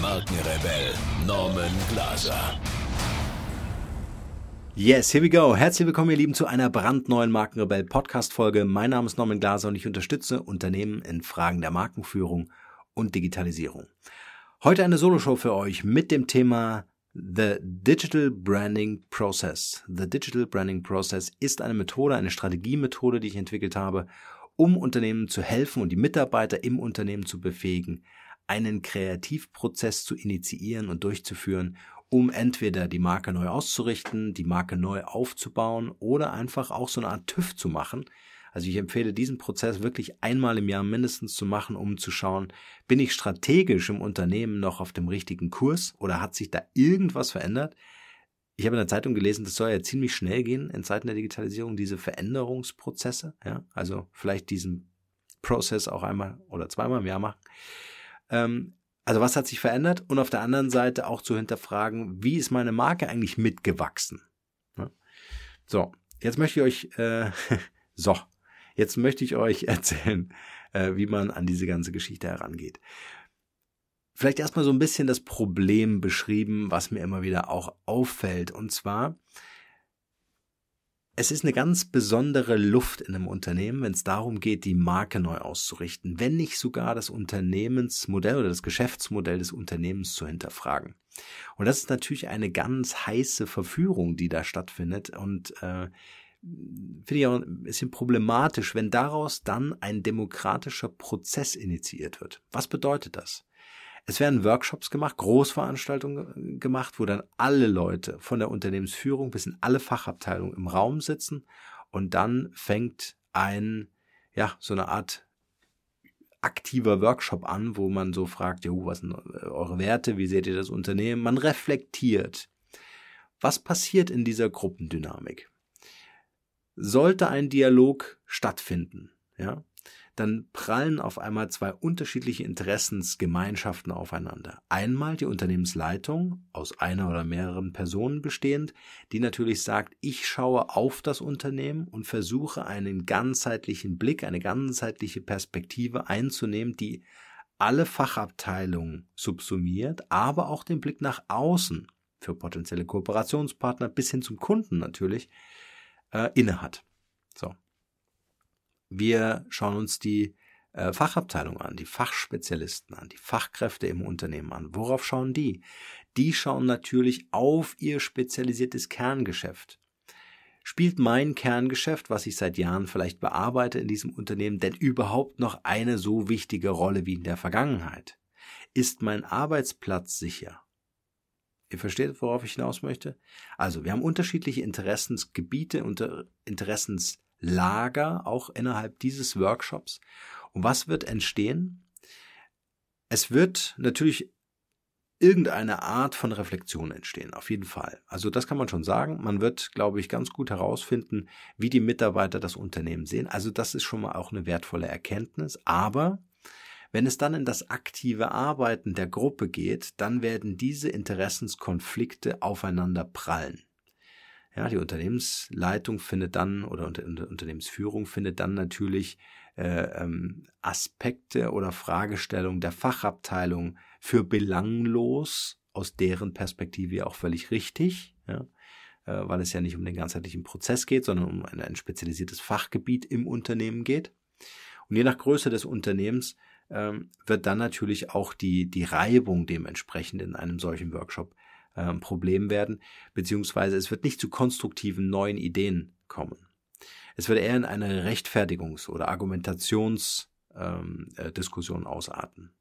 Markenrebell Norman Glaser. Yes, here we go. Herzlich willkommen, ihr Lieben, zu einer brandneuen Markenrebell Podcast Folge. Mein Name ist Norman Glaser und ich unterstütze Unternehmen in Fragen der Markenführung und Digitalisierung. Heute eine Soloshow für euch mit dem Thema The Digital Branding Process. The Digital Branding Process ist eine Methode, eine Strategiemethode, die ich entwickelt habe, um Unternehmen zu helfen und die Mitarbeiter im Unternehmen zu befähigen, einen Kreativprozess zu initiieren und durchzuführen, um entweder die Marke neu auszurichten, die Marke neu aufzubauen oder einfach auch so eine Art TÜV zu machen. Also ich empfehle diesen Prozess wirklich einmal im Jahr mindestens zu machen, um zu schauen, bin ich strategisch im Unternehmen noch auf dem richtigen Kurs oder hat sich da irgendwas verändert? Ich habe in der Zeitung gelesen, das soll ja ziemlich schnell gehen in Zeiten der Digitalisierung, diese Veränderungsprozesse, ja, also vielleicht diesen Prozess auch einmal oder zweimal im Jahr machen. Ähm, also was hat sich verändert? Und auf der anderen Seite auch zu hinterfragen, wie ist meine Marke eigentlich mitgewachsen? So, jetzt möchte ich euch, äh, so, jetzt möchte ich euch erzählen, äh, wie man an diese ganze Geschichte herangeht. Vielleicht erstmal so ein bisschen das Problem beschrieben, was mir immer wieder auch auffällt. Und zwar, es ist eine ganz besondere Luft in einem Unternehmen, wenn es darum geht, die Marke neu auszurichten, wenn nicht sogar das Unternehmensmodell oder das Geschäftsmodell des Unternehmens zu hinterfragen. Und das ist natürlich eine ganz heiße Verführung, die da stattfindet und äh, finde ich auch ein bisschen problematisch, wenn daraus dann ein demokratischer Prozess initiiert wird. Was bedeutet das? Es werden Workshops gemacht, Großveranstaltungen gemacht, wo dann alle Leute von der Unternehmensführung bis in alle Fachabteilungen im Raum sitzen und dann fängt ein, ja, so eine Art aktiver Workshop an, wo man so fragt, ja, was sind eure Werte, wie seht ihr das Unternehmen? Man reflektiert. Was passiert in dieser Gruppendynamik? Sollte ein Dialog stattfinden, ja, dann prallen auf einmal zwei unterschiedliche Interessensgemeinschaften aufeinander. Einmal die Unternehmensleitung, aus einer oder mehreren Personen bestehend, die natürlich sagt, ich schaue auf das Unternehmen und versuche einen ganzheitlichen Blick, eine ganzheitliche Perspektive einzunehmen, die alle Fachabteilungen subsumiert, aber auch den Blick nach außen für potenzielle Kooperationspartner bis hin zum Kunden natürlich äh, innehat. So. Wir schauen uns die äh, Fachabteilung an, die Fachspezialisten an, die Fachkräfte im Unternehmen an. Worauf schauen die? Die schauen natürlich auf ihr spezialisiertes Kerngeschäft. Spielt mein Kerngeschäft, was ich seit Jahren vielleicht bearbeite in diesem Unternehmen, denn überhaupt noch eine so wichtige Rolle wie in der Vergangenheit? Ist mein Arbeitsplatz sicher? Ihr versteht, worauf ich hinaus möchte? Also, wir haben unterschiedliche Interessensgebiete, unter Interessens Lager auch innerhalb dieses Workshops. Und was wird entstehen? Es wird natürlich irgendeine Art von Reflexion entstehen, auf jeden Fall. Also das kann man schon sagen. Man wird, glaube ich, ganz gut herausfinden, wie die Mitarbeiter das Unternehmen sehen. Also das ist schon mal auch eine wertvolle Erkenntnis. Aber wenn es dann in das aktive Arbeiten der Gruppe geht, dann werden diese Interessenskonflikte aufeinander prallen. Ja, die Unternehmensleitung findet dann oder Unter Unternehmensführung findet dann natürlich äh, ähm, Aspekte oder Fragestellungen der Fachabteilung für belanglos, aus deren Perspektive auch völlig richtig, ja, äh, weil es ja nicht um den ganzheitlichen Prozess geht, sondern um ein, ein spezialisiertes Fachgebiet im Unternehmen geht. Und je nach Größe des Unternehmens ähm, wird dann natürlich auch die, die Reibung dementsprechend in einem solchen Workshop äh, Problem werden, beziehungsweise es wird nicht zu konstruktiven neuen Ideen kommen. Es wird eher in eine Rechtfertigungs- oder Argumentationsdiskussion ähm, äh, ausarten.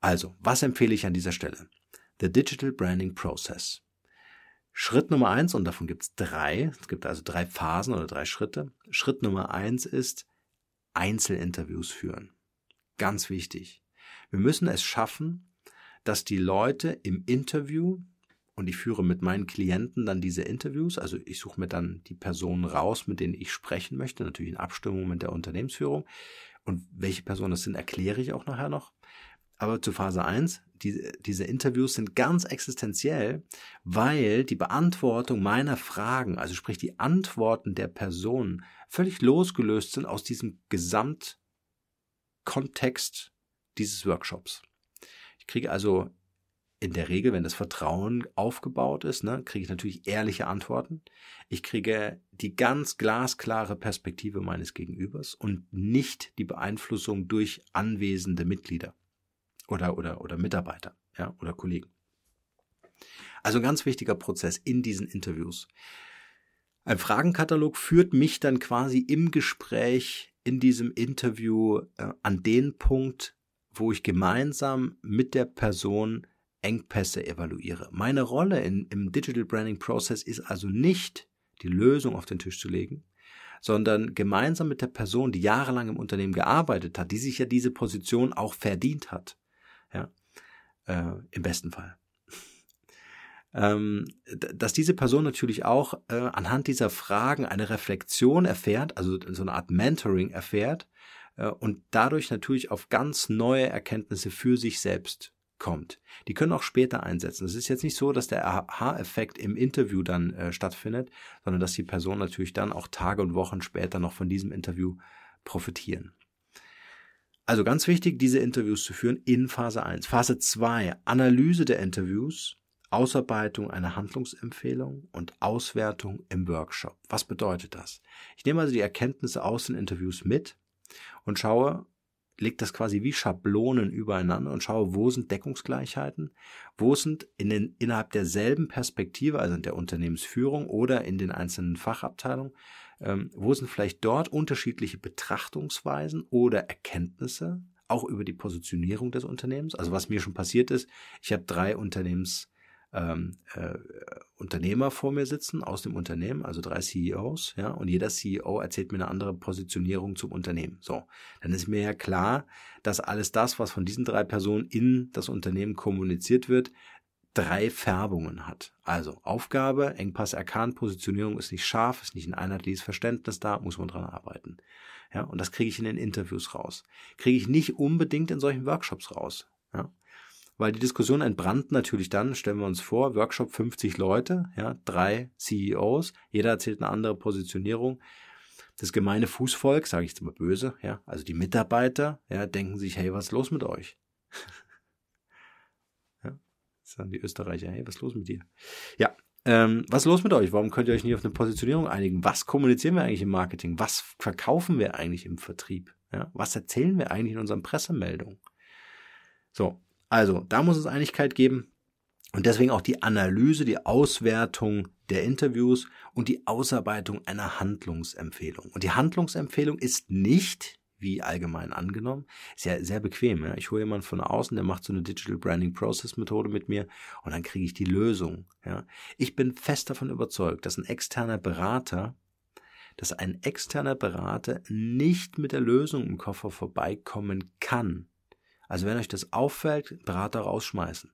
Also, was empfehle ich an dieser Stelle? The Digital Branding Process. Schritt Nummer eins, und davon gibt es drei, es gibt also drei Phasen oder drei Schritte. Schritt Nummer eins ist Einzelinterviews führen. Ganz wichtig. Wir müssen es schaffen, dass die Leute im Interview und ich führe mit meinen Klienten dann diese Interviews. Also ich suche mir dann die Personen raus, mit denen ich sprechen möchte, natürlich in Abstimmung mit der Unternehmensführung. Und welche Personen das sind, erkläre ich auch nachher noch. Aber zu Phase 1, die, diese Interviews sind ganz existenziell, weil die Beantwortung meiner Fragen, also sprich die Antworten der Personen, völlig losgelöst sind aus diesem Gesamtkontext dieses Workshops. Ich kriege also in der Regel, wenn das Vertrauen aufgebaut ist, ne, kriege ich natürlich ehrliche Antworten. Ich kriege die ganz glasklare Perspektive meines Gegenübers und nicht die Beeinflussung durch anwesende Mitglieder oder, oder, oder Mitarbeiter, ja, oder Kollegen. Also ein ganz wichtiger Prozess in diesen Interviews. Ein Fragenkatalog führt mich dann quasi im Gespräch in diesem Interview äh, an den Punkt, wo ich gemeinsam mit der Person Engpässe evaluiere. Meine Rolle in, im Digital Branding Process ist also nicht, die Lösung auf den Tisch zu legen, sondern gemeinsam mit der Person, die jahrelang im Unternehmen gearbeitet hat, die sich ja diese Position auch verdient hat, ja, äh, im besten Fall. ähm, dass diese Person natürlich auch äh, anhand dieser Fragen eine Reflexion erfährt, also so eine Art Mentoring erfährt äh, und dadurch natürlich auf ganz neue Erkenntnisse für sich selbst kommt. Die können auch später einsetzen. Es ist jetzt nicht so, dass der Aha-Effekt im Interview dann äh, stattfindet, sondern dass die Person natürlich dann auch Tage und Wochen später noch von diesem Interview profitieren. Also ganz wichtig, diese Interviews zu führen in Phase 1. Phase 2, Analyse der Interviews, Ausarbeitung einer Handlungsempfehlung und Auswertung im Workshop. Was bedeutet das? Ich nehme also die Erkenntnisse aus den Interviews mit und schaue, legt das quasi wie Schablonen übereinander und schaue, wo sind Deckungsgleichheiten, wo sind in den, innerhalb derselben Perspektive, also in der Unternehmensführung oder in den einzelnen Fachabteilungen, ähm, wo sind vielleicht dort unterschiedliche Betrachtungsweisen oder Erkenntnisse, auch über die Positionierung des Unternehmens. Also was mir schon passiert ist, ich habe drei Unternehmens ähm, äh, Unternehmer vor mir sitzen aus dem Unternehmen, also drei CEOs, ja, und jeder CEO erzählt mir eine andere Positionierung zum Unternehmen. So, dann ist mir ja klar, dass alles das, was von diesen drei Personen in das Unternehmen kommuniziert wird, drei Färbungen hat. Also Aufgabe, Engpass erkannt, Positionierung ist nicht scharf, ist nicht ein einheitliches Verständnis da, muss man dran arbeiten. Ja, und das kriege ich in den Interviews raus. Kriege ich nicht unbedingt in solchen Workshops raus. Ja weil die Diskussion entbrannt natürlich dann, stellen wir uns vor, Workshop 50 Leute, ja, drei CEOs, jeder erzählt eine andere Positionierung. Das gemeine Fußvolk, sage ich jetzt mal böse, ja, also die Mitarbeiter, ja, denken sich, hey, was ist los mit euch? ja, sagen die Österreicher, hey, was ist los mit dir? Ja, ähm, was ist los mit euch? Warum könnt ihr euch nicht auf eine Positionierung einigen? Was kommunizieren wir eigentlich im Marketing? Was verkaufen wir eigentlich im Vertrieb? Ja, was erzählen wir eigentlich in unseren Pressemeldungen? So, also, da muss es Einigkeit geben. Und deswegen auch die Analyse, die Auswertung der Interviews und die Ausarbeitung einer Handlungsempfehlung. Und die Handlungsempfehlung ist nicht, wie allgemein angenommen, sehr, sehr bequem. Ja. Ich hole jemanden von außen, der macht so eine Digital Branding Process Methode mit mir und dann kriege ich die Lösung. Ja. Ich bin fest davon überzeugt, dass ein externer Berater, dass ein externer Berater nicht mit der Lösung im Koffer vorbeikommen kann. Also wenn euch das auffällt, Berater rausschmeißen.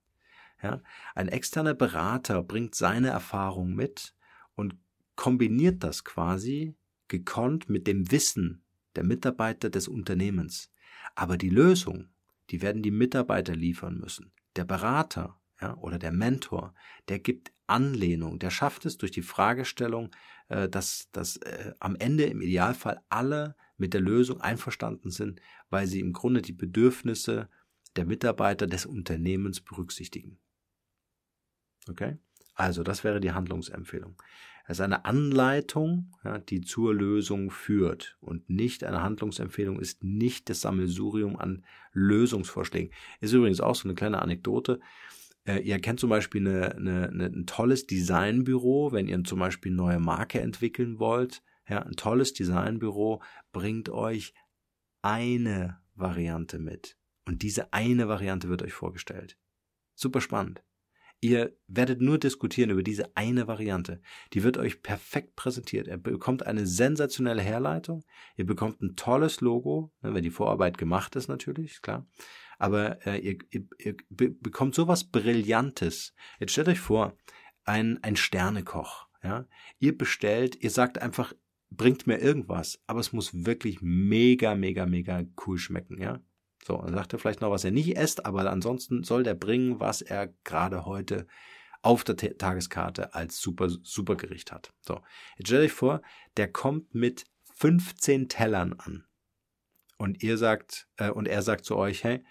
Ja? Ein externer Berater bringt seine Erfahrung mit und kombiniert das quasi gekonnt mit dem Wissen der Mitarbeiter des Unternehmens. Aber die Lösung, die werden die Mitarbeiter liefern müssen. Der Berater ja, oder der Mentor, der gibt Anlehnung, der schafft es durch die Fragestellung, äh, dass, dass äh, am Ende im Idealfall alle mit der Lösung einverstanden sind, weil sie im Grunde die Bedürfnisse der Mitarbeiter des Unternehmens berücksichtigen. Okay? Also, das wäre die Handlungsempfehlung. Es ist eine Anleitung, ja, die zur Lösung führt und nicht eine Handlungsempfehlung ist nicht das Sammelsurium an Lösungsvorschlägen. Ist übrigens auch so eine kleine Anekdote. Äh, ihr kennt zum Beispiel eine, eine, ein tolles Designbüro, wenn ihr zum Beispiel eine neue Marke entwickeln wollt. Ja, ein tolles Designbüro bringt euch eine Variante mit. Und diese eine Variante wird euch vorgestellt. Super spannend. Ihr werdet nur diskutieren über diese eine Variante. Die wird euch perfekt präsentiert. Ihr bekommt eine sensationelle Herleitung. Ihr bekommt ein tolles Logo, ne, wenn die Vorarbeit gemacht ist natürlich, klar. Aber äh, ihr, ihr, ihr bekommt sowas Brillantes. Jetzt stellt euch vor, ein, ein Sternekoch. Ja? Ihr bestellt, ihr sagt einfach, bringt mir irgendwas, aber es muss wirklich mega, mega, mega cool schmecken, ja. So, dann sagt er vielleicht noch, was er nicht esst, aber ansonsten soll der bringen, was er gerade heute auf der Tageskarte als super, super Gericht hat. So, jetzt stellt euch vor, der kommt mit 15 Tellern an. Und ihr sagt, äh, und er sagt zu euch, hey,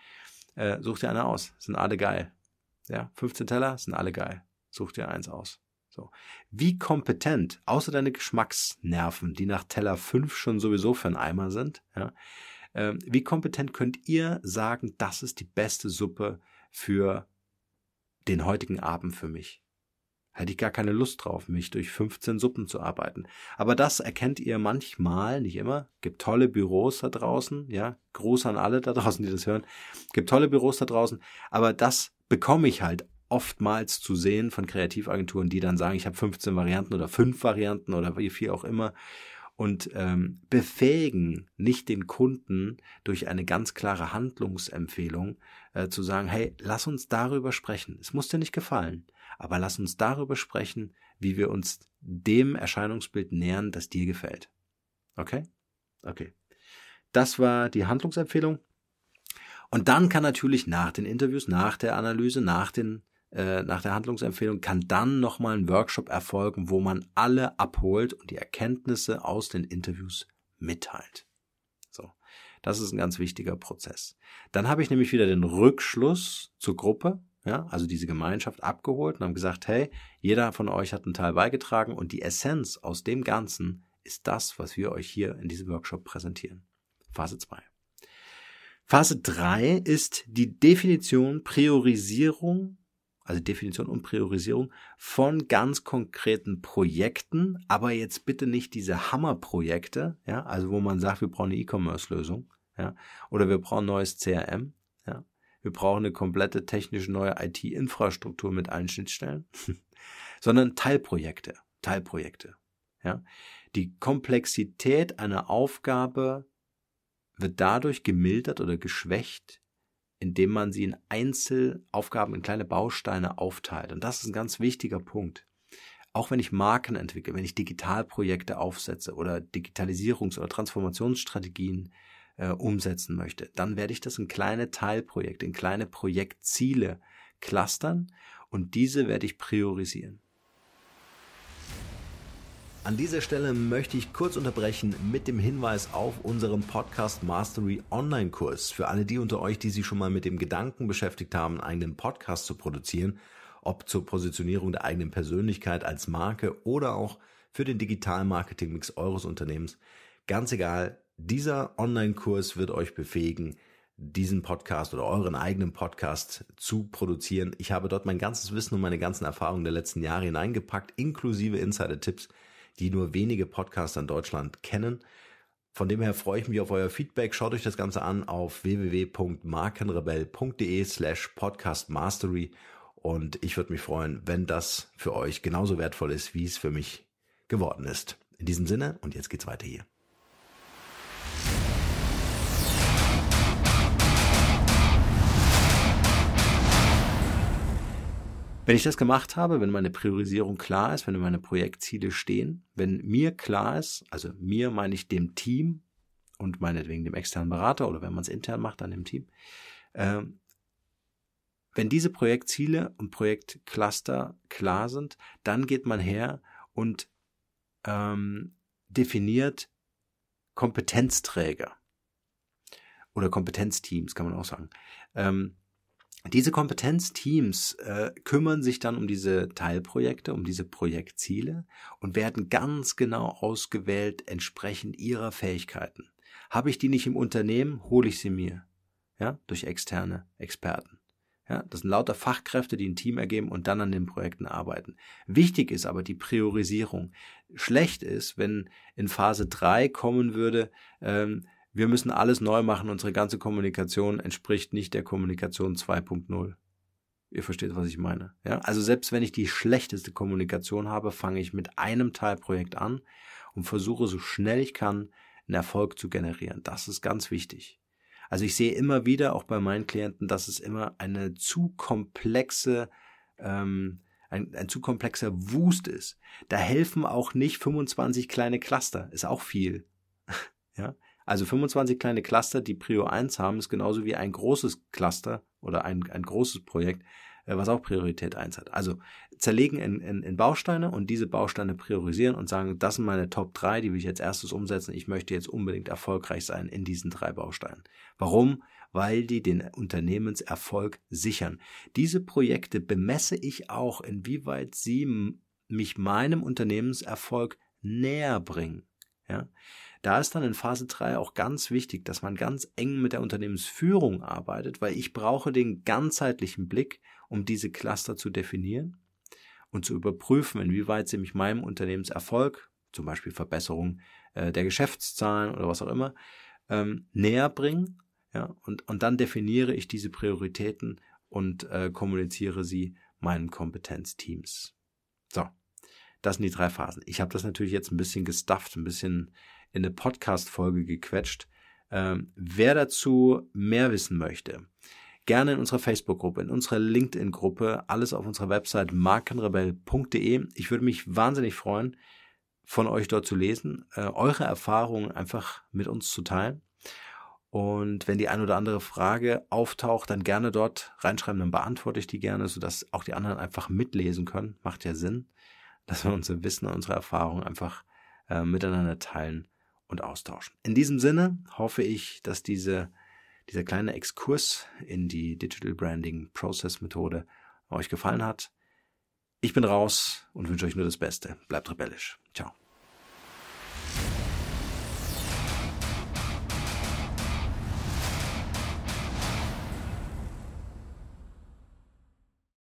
äh, such dir eine aus, sind alle geil. Ja, 15 Teller sind alle geil. Such dir eins aus. So. Wie kompetent, außer deine Geschmacksnerven, die nach Teller 5 schon sowieso für einen Eimer sind, ja, äh, wie kompetent könnt ihr sagen, das ist die beste Suppe für den heutigen Abend für mich? Hätte ich gar keine Lust drauf, mich durch 15 Suppen zu arbeiten. Aber das erkennt ihr manchmal, nicht immer. Gibt tolle Büros da draußen, ja. Gruß an alle da draußen, die das hören. Gibt tolle Büros da draußen. Aber das bekomme ich halt oftmals zu sehen von Kreativagenturen, die dann sagen, ich habe 15 Varianten oder fünf Varianten oder wie viel auch immer und ähm, befähigen nicht den Kunden durch eine ganz klare Handlungsempfehlung äh, zu sagen, hey, lass uns darüber sprechen. Es muss dir nicht gefallen, aber lass uns darüber sprechen, wie wir uns dem Erscheinungsbild nähern, das dir gefällt. Okay? Okay. Das war die Handlungsempfehlung. Und dann kann natürlich nach den Interviews, nach der Analyse, nach den äh, nach der Handlungsempfehlung kann dann nochmal ein Workshop erfolgen, wo man alle abholt und die Erkenntnisse aus den Interviews mitteilt. So, das ist ein ganz wichtiger Prozess. Dann habe ich nämlich wieder den Rückschluss zur Gruppe, ja, also diese Gemeinschaft abgeholt und haben gesagt, hey, jeder von euch hat einen Teil beigetragen und die Essenz aus dem Ganzen ist das, was wir euch hier in diesem Workshop präsentieren. Phase 2. Phase 3 ist die Definition, Priorisierung also Definition und Priorisierung von ganz konkreten Projekten, aber jetzt bitte nicht diese Hammerprojekte, ja, also wo man sagt, wir brauchen eine E-Commerce-Lösung, ja, oder wir brauchen ein neues CRM, wir brauchen eine komplette technische neue IT-Infrastruktur mit allen Schnittstellen, sondern Teilprojekte, Teilprojekte, ja. Die Komplexität einer Aufgabe wird dadurch gemildert oder geschwächt, indem man sie in Einzelaufgaben, in kleine Bausteine aufteilt. Und das ist ein ganz wichtiger Punkt. Auch wenn ich Marken entwickle, wenn ich Digitalprojekte aufsetze oder Digitalisierungs- oder Transformationsstrategien äh, umsetzen möchte, dann werde ich das in kleine Teilprojekte, in kleine Projektziele clustern und diese werde ich priorisieren. An dieser Stelle möchte ich kurz unterbrechen mit dem Hinweis auf unseren Podcast Mastery Online-Kurs. Für alle die unter euch, die sich schon mal mit dem Gedanken beschäftigt haben, einen eigenen Podcast zu produzieren, ob zur Positionierung der eigenen Persönlichkeit als Marke oder auch für den digitalen Marketing-Mix eures Unternehmens. Ganz egal, dieser Online-Kurs wird euch befähigen, diesen Podcast oder euren eigenen Podcast zu produzieren. Ich habe dort mein ganzes Wissen und meine ganzen Erfahrungen der letzten Jahre hineingepackt, inklusive Insider-Tipps die nur wenige Podcaster in Deutschland kennen. Von dem her freue ich mich auf euer Feedback. Schaut euch das Ganze an auf www.markenrebell.de slash podcastmastery und ich würde mich freuen, wenn das für euch genauso wertvoll ist, wie es für mich geworden ist. In diesem Sinne und jetzt geht's weiter hier. Wenn ich das gemacht habe, wenn meine Priorisierung klar ist, wenn meine Projektziele stehen, wenn mir klar ist, also mir meine ich dem Team und meinetwegen dem externen Berater oder wenn man es intern macht, dann dem Team, äh, wenn diese Projektziele und Projektcluster klar sind, dann geht man her und ähm, definiert Kompetenzträger oder Kompetenzteams, kann man auch sagen. Ähm, diese Kompetenzteams äh, kümmern sich dann um diese Teilprojekte, um diese Projektziele und werden ganz genau ausgewählt entsprechend ihrer Fähigkeiten. Habe ich die nicht im Unternehmen, hole ich sie mir, ja, durch externe Experten. Ja, das sind lauter Fachkräfte, die ein Team ergeben und dann an den Projekten arbeiten. Wichtig ist aber die Priorisierung. Schlecht ist, wenn in Phase drei kommen würde, ähm, wir müssen alles neu machen, unsere ganze Kommunikation entspricht nicht der Kommunikation 2.0. Ihr versteht, was ich meine. Ja? Also selbst wenn ich die schlechteste Kommunikation habe, fange ich mit einem Teilprojekt an und versuche so schnell ich kann, einen Erfolg zu generieren. Das ist ganz wichtig. Also ich sehe immer wieder, auch bei meinen Klienten, dass es immer eine zu komplexe, ähm, ein, ein zu komplexer Wust ist, da helfen auch nicht 25 kleine Cluster, ist auch viel. ja, also 25 kleine Cluster, die Prio 1 haben, ist genauso wie ein großes Cluster oder ein, ein großes Projekt, äh, was auch Priorität 1 hat. Also zerlegen in, in, in Bausteine und diese Bausteine priorisieren und sagen, das sind meine Top 3, die will ich jetzt erstes umsetzen. Ich möchte jetzt unbedingt erfolgreich sein in diesen drei Bausteinen. Warum? Weil die den Unternehmenserfolg sichern. Diese Projekte bemesse ich auch, inwieweit sie mich meinem Unternehmenserfolg näher bringen. Ja? Da ist dann in Phase 3 auch ganz wichtig, dass man ganz eng mit der Unternehmensführung arbeitet, weil ich brauche den ganzheitlichen Blick, um diese Cluster zu definieren und zu überprüfen, inwieweit sie mich meinem Unternehmenserfolg, zum Beispiel Verbesserung äh, der Geschäftszahlen oder was auch immer, ähm, näher bringen. Ja, und, und dann definiere ich diese Prioritäten und äh, kommuniziere sie meinen Kompetenzteams. So, das sind die drei Phasen. Ich habe das natürlich jetzt ein bisschen gestufft, ein bisschen in eine Podcast-Folge gequetscht. Ähm, wer dazu mehr wissen möchte, gerne in unserer Facebook-Gruppe, in unserer LinkedIn-Gruppe, alles auf unserer Website markenrebell.de. Ich würde mich wahnsinnig freuen, von euch dort zu lesen, äh, eure Erfahrungen einfach mit uns zu teilen. Und wenn die ein oder andere Frage auftaucht, dann gerne dort reinschreiben, dann beantworte ich die gerne, sodass auch die anderen einfach mitlesen können. Macht ja Sinn, dass wir unser Wissen und unsere Erfahrungen einfach äh, miteinander teilen und austauschen. In diesem Sinne hoffe ich, dass diese, dieser kleine Exkurs in die Digital Branding Process Methode euch gefallen hat. Ich bin raus und wünsche euch nur das Beste. Bleibt rebellisch. Ciao.